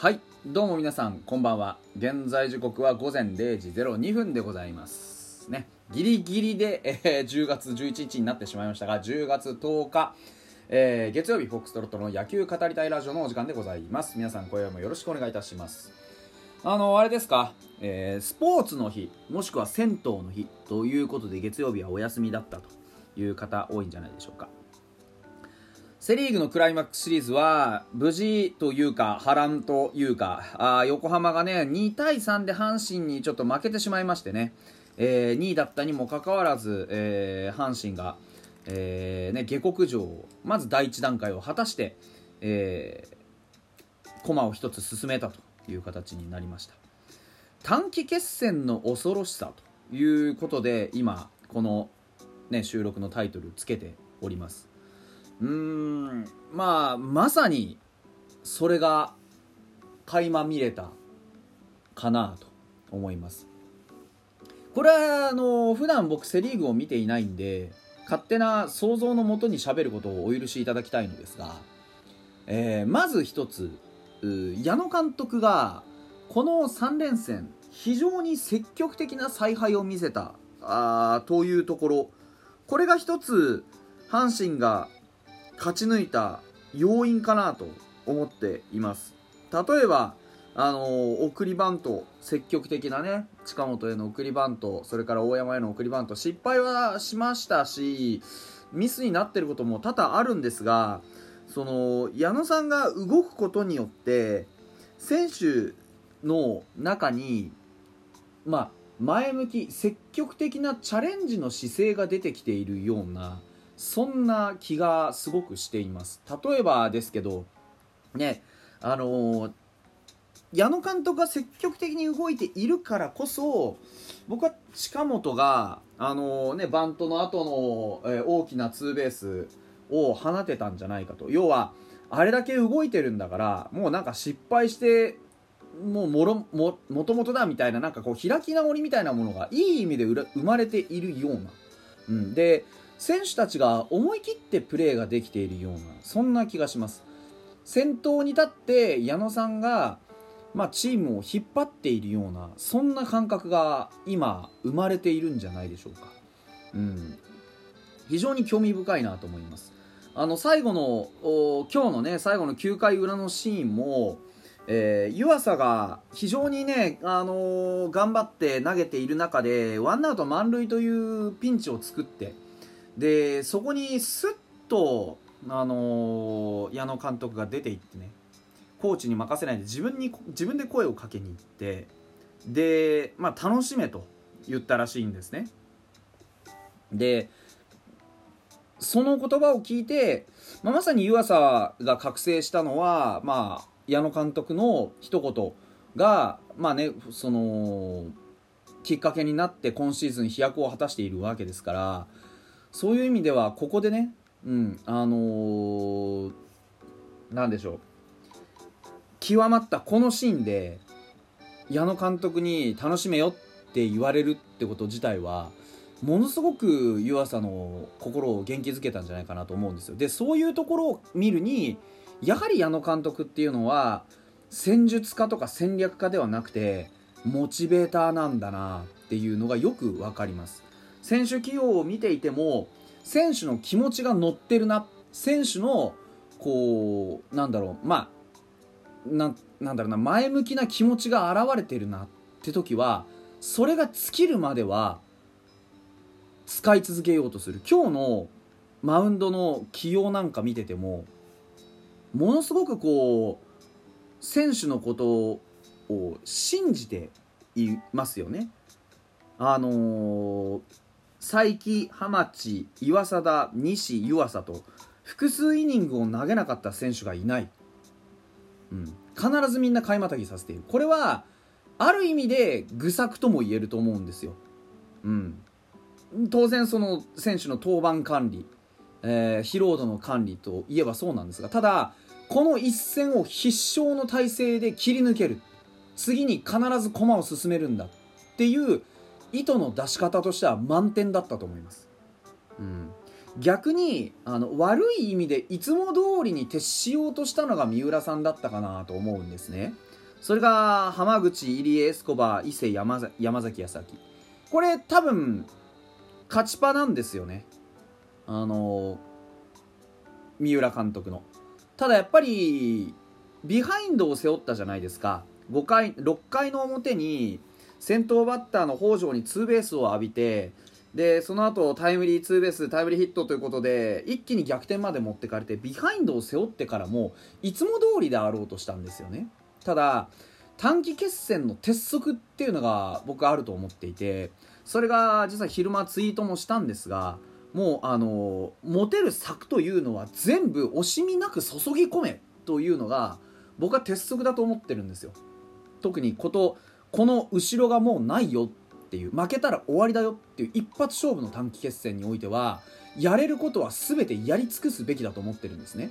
はいどうも皆さんこんばんは。現在時刻は午前0時02分でございますね。ギリギリで、えー、10月11日になってしまいましたが10月10日えー、月曜日フォックストロットの野球語りたいラジオのお時間でございます。皆さん今夜もよろしくお願いいたします。あのあれですか、えー、スポーツの日もしくは銭湯の日ということで月曜日はお休みだったという方多いんじゃないでしょうか。セ・リーグのクライマックスシリーズは無事というか波乱というかあ横浜がね2対3で阪神にちょっと負けてしまいましてね、えー、2位だったにもかかわらず、えー、阪神が、えーね、下克上をまず第1段階を果たして、えー、駒を1つ進めたという形になりました。短期決戦の恐ろしさということで今この、ね、収録のタイトルつけております。うん。まあまさにそれが垣間見れたかなと思います。これはあの普段僕セ・リーグを見ていないんで勝手な想像のもとにしゃべることをお許しいただきたいのですが、えー、まず一つ矢野監督がこの3連戦非常に積極的な采配を見せたあというところ。これが一つ阪神が勝ち抜いた要因かなと思っています。例えばあの送りバント積極的なね近本への送りバントそれから大山への送りバント失敗はしましたしミスになってることも多々あるんですがその矢野さんが動くことによって選手の中にまあ前向き積極的なチャレンジの姿勢が出てきているようなそんな気がすごくしています。例えばですけどねあの、矢野監督が積極的に動いているからこそ僕は近本が、あの、ね、バントの後の、えー、大きなツーベースを放てたんじゃないかと。要はあれだけ動いてるんだからもうなんか失敗してもうもろももともとだみたいななんかこう開き直りみたいなものがいい意味で生まれているような、うん、で選手たちが思い切ってプレーができているようなそんな気がします。先頭に立って矢野さんが、まあ、チームを引っ張っているようなそんな感覚が今生まれているんじゃないでしょうか、うん、非常に興味深いなと思います。あの最後の今日のね最後の9回裏のシーンもえー、湯浅が非常にね、あのー、頑張って投げている中でワンアウト満塁というピンチを作ってでそこにすっと、あのー、矢野監督が出ていってねコーチに任せないで自分に自分で声をかけに行ってで、まあ、楽しめと言ったらしいんですね。でその言葉を聞いて、まあ、まさに湯浅が覚醒したのは、まあ、矢野監督の一言が、まあね、そのきっかけになって今シーズン飛躍を果たしているわけですからそういう意味ではここでね、うん、あのー、なんでしょう。極まったこのシーンで矢野監督に楽しめよって言われるってこと自体はものすごく湯浅の心を元気づけたんじゃないかなと思うんですよ。でそういうところを見るにやはり矢野監督っていうのは戦術家とか戦略家ではなくてモチベーターなんだなっていうのがよく分かります。選手起用を見ていても選手の気持ちが乗ってるな。選手のこうなんだろう。まあななんだろうな。前向きな気持ちが現れてるな。って時はそれが尽きるまでは使い続けようとする。今日のマウンドの起用なんか見ててもものすごくこう選手のことを信じていますよね。あのー佐伯、浜地、岩貞、西、湯浅と複数イニングを投げなかった選手がいない、うん、必ずみんな買いまたぎさせている。これはある意味で愚策とも言えると思うんですよ、うん、当然その選手の登板管理、えー、疲労度の管理といえばそうなんですがただこの一戦を必勝の体制で切り抜ける。次に必ず駒を進めるんだっていう意図の出し方としては満点だったと思います、うん、逆にあの悪い意味でいつも通りに徹しようとしたのが三浦さんだったかなと思うんですね。それが浜口入江エスコバー伊勢山山崎康明。これ多分勝ちパなんですよね。あの三浦監督の。ただやっぱりビハインドを背負ったじゃないですか。5回6回の表に先頭バッターの北条にツーベースを浴びてでその後タイムリーツーベースタイムリーヒットということで一気に逆転まで持ってかれてビハインドを背負ってからもいつも通りであろうとしたんですよね。ただ短期決戦の鉄則っていうのが僕あると思っていてそれが実は昼間ツイートもしたんですがもうあの持てる策というのは全部惜しみなく注ぎ込めというのが僕は鉄則だと思ってるんですよ。特にことこの後ろがもうないよっていう負けたら終わりだよっていう一発勝負の短期決戦においてはやれることは全てやり尽くすべきだと思ってるんですね。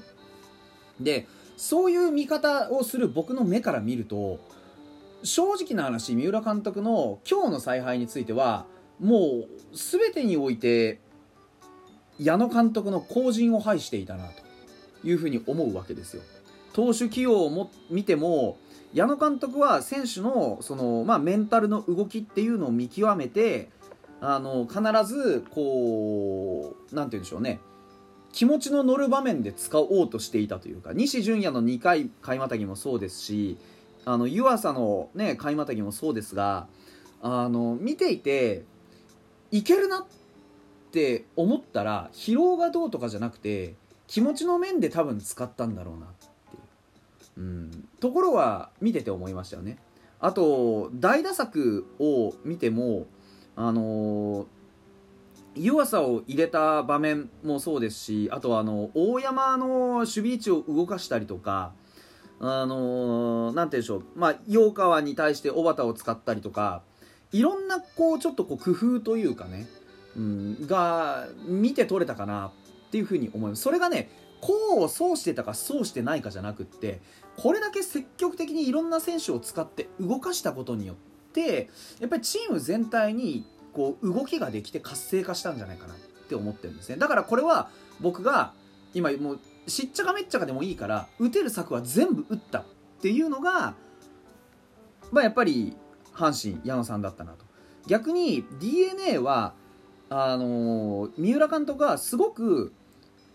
でそういう見方をする僕の目から見ると正直な話三浦監督の今日の采配についてはもう全てにおいて矢野監督の後陣を排していたなというふうに思うわけですよ。投手起用をも見ても矢野監督は選手のその、まあ、メンタルの動きっていうのを見極めてあの必ずこうなんて言うんでしょうね。気持ちの乗る場面で使おうとしていたというか西純也の2回買いまたぎもそうですしあの湯浅の、ね、買いまたぎもそうですがあの見ていていけるなって思ったら疲労がどうとかじゃなくて気持ちの面で多分使ったんだろうな。っうん、ところは見てて思いましたよね。あと大打作を見てもあのー、湯浅を入れた場面もそうですしあとあの大山の守備位置を動かしたりとかあのー、なんて言うんでしょう、まあ、陽川に対して小畑を使ったりとかいろんなこうちょっとこう工夫というかね、うん、が見て取れたかな。っていうふうに思います。それがねこうそうしてたかそうしてないかじゃなくってこれだけ積極的にいろんな選手を使って動かしたことによってやっぱりチーム全体にこう動きができて活性化したんじゃないかなって思ってるんですね。だからこれは僕が今もうしっちゃかめっちゃかでもいいから打てる策は全部打ったっていうのが、まあ、やっぱり阪神矢野さんだったなと。逆に d n a はあのー、三浦監督はすごく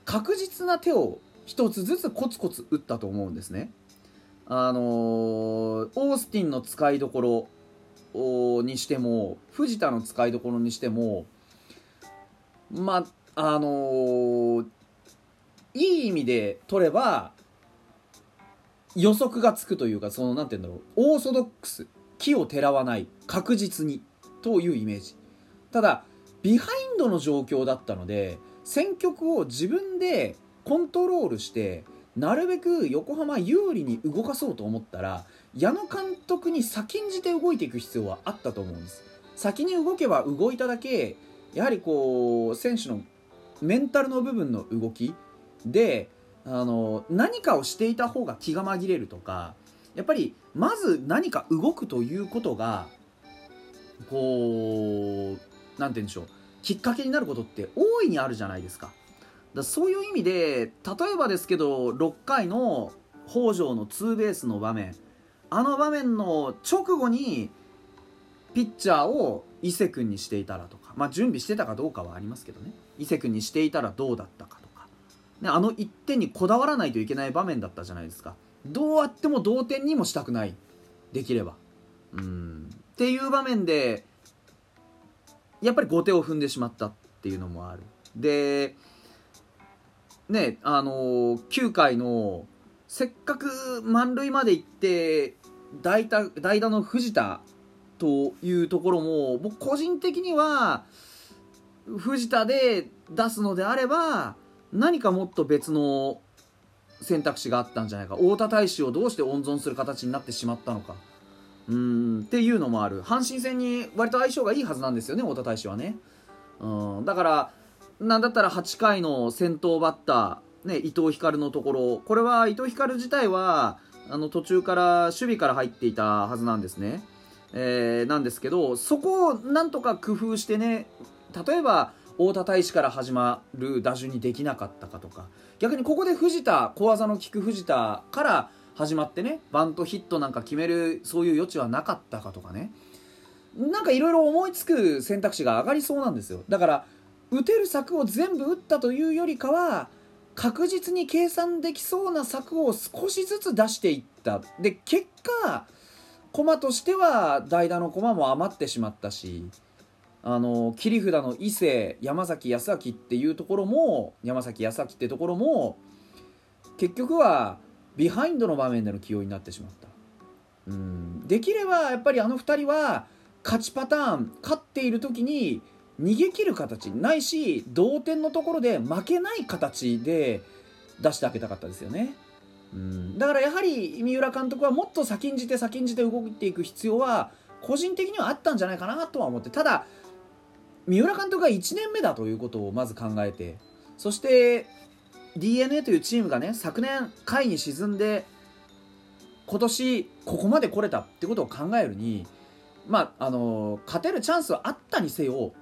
確実な手を一つずつコツコツ打ったと思うんですね。あのー、オースティンの使いどころにしても藤田の使いどころにしてもまああのー、いい意味で取れば予測がつくというかそのなんて言うんだろうオーソドックス木をてらわない確実にというイメージただビハインドの状況だったので選曲を自分でコントロールしてなるべく横浜有利に動かそうと思ったら矢野監督に先んじて動いていく必要はあったと思うんです。先に動けば動いただけやはりこう選手のメンタルの部分の動きであの何かをしていた方が気が紛れるとかやっぱりまず何か動くということがこう何て言うんでしょう。きっかけになることって大いにあるじゃないですか。だそういう意味で例えばですけど6回の北条のツーベースの場面。あの場面の直後にピッチャーを伊勢君にしていたらとか、まあ、準備してたかどうかはありますけどね。伊勢君にしていたらどうだったかとか、ね、あの1点にこだわらないといけない場面だったじゃないですか。どうあっても同点にもしたくない。できれば。うん。っていう場面でやっぱり後手を踏んでしまったっていうのもある。でねあの9回のせっかく満塁まで行って代打代打の藤田というところも僕個人的には藤田で出すのであれば何かもっと別の選択肢があったんじゃないか。太田大使をどうして温存する形になってしまったのか。うん。っていうのもある。阪神戦に割と相性がいいはずなんですよね太田大使はね。うん。だからなんだったら8回の先頭バッター、ね、伊藤光のところ。これは伊藤光自体はあの途中から守備から入っていたはずなんですね、えー、なんですけどそこをなんとか工夫してね例えば太田大使から始まる打順にできなかったかとか。逆にここで藤田小技の利く藤田から始まってねバントヒットなんか決めるそういう余地はなかったかとかね。なんかいろいろ思いつく選択肢が上がりそうなんですよ。だから打てる策を全部打ったというよりかは確実に計算できそうな策を少しずつ出していった。で結果駒としては代打の駒も余ってしまったしあの切り札の伊勢山崎康明っていうところも山崎康明ってところも結局はビハインドの場面での起用になってしまった。うん。できればやっぱりあの2人は勝ちパターン勝っている時に逃げ切る形ないし同点のところで負けない形で出してあげたかったですよね。うん。だからやはり三浦監督はもっと先んじて先んじて動いていく必要は個人的にはあったんじゃないかなとは思ってただ三浦監督が1年目だということをまず考えてそして d n a というチームがね昨年下位に沈んで今年ここまで来れたってことを考えるにまああの勝てるチャンスはあったにせよ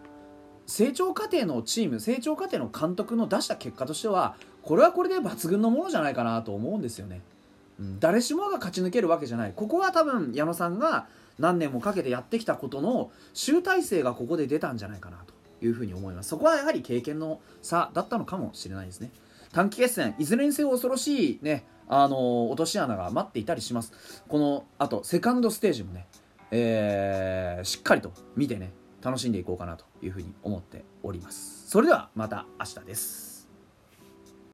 成長過程のチーム成長過程の監督の出した結果としてはこれはこれで抜群のものじゃないかなと思うんですよね。うん、誰しもが勝ち抜けるわけじゃない。ここは多分矢野さんが何年もかけてやってきたことの集大成がここで出たんじゃないかなというふうに思います。そこはやはり経験の差だったのかもしれないですね。短期決戦いずれにせよ恐ろしいねあの落とし穴が待っていたりします。このあとセカンドステージもね、えー、しっかりと見てね楽しんでいこうかなというふうに思っております。それではまた明日です。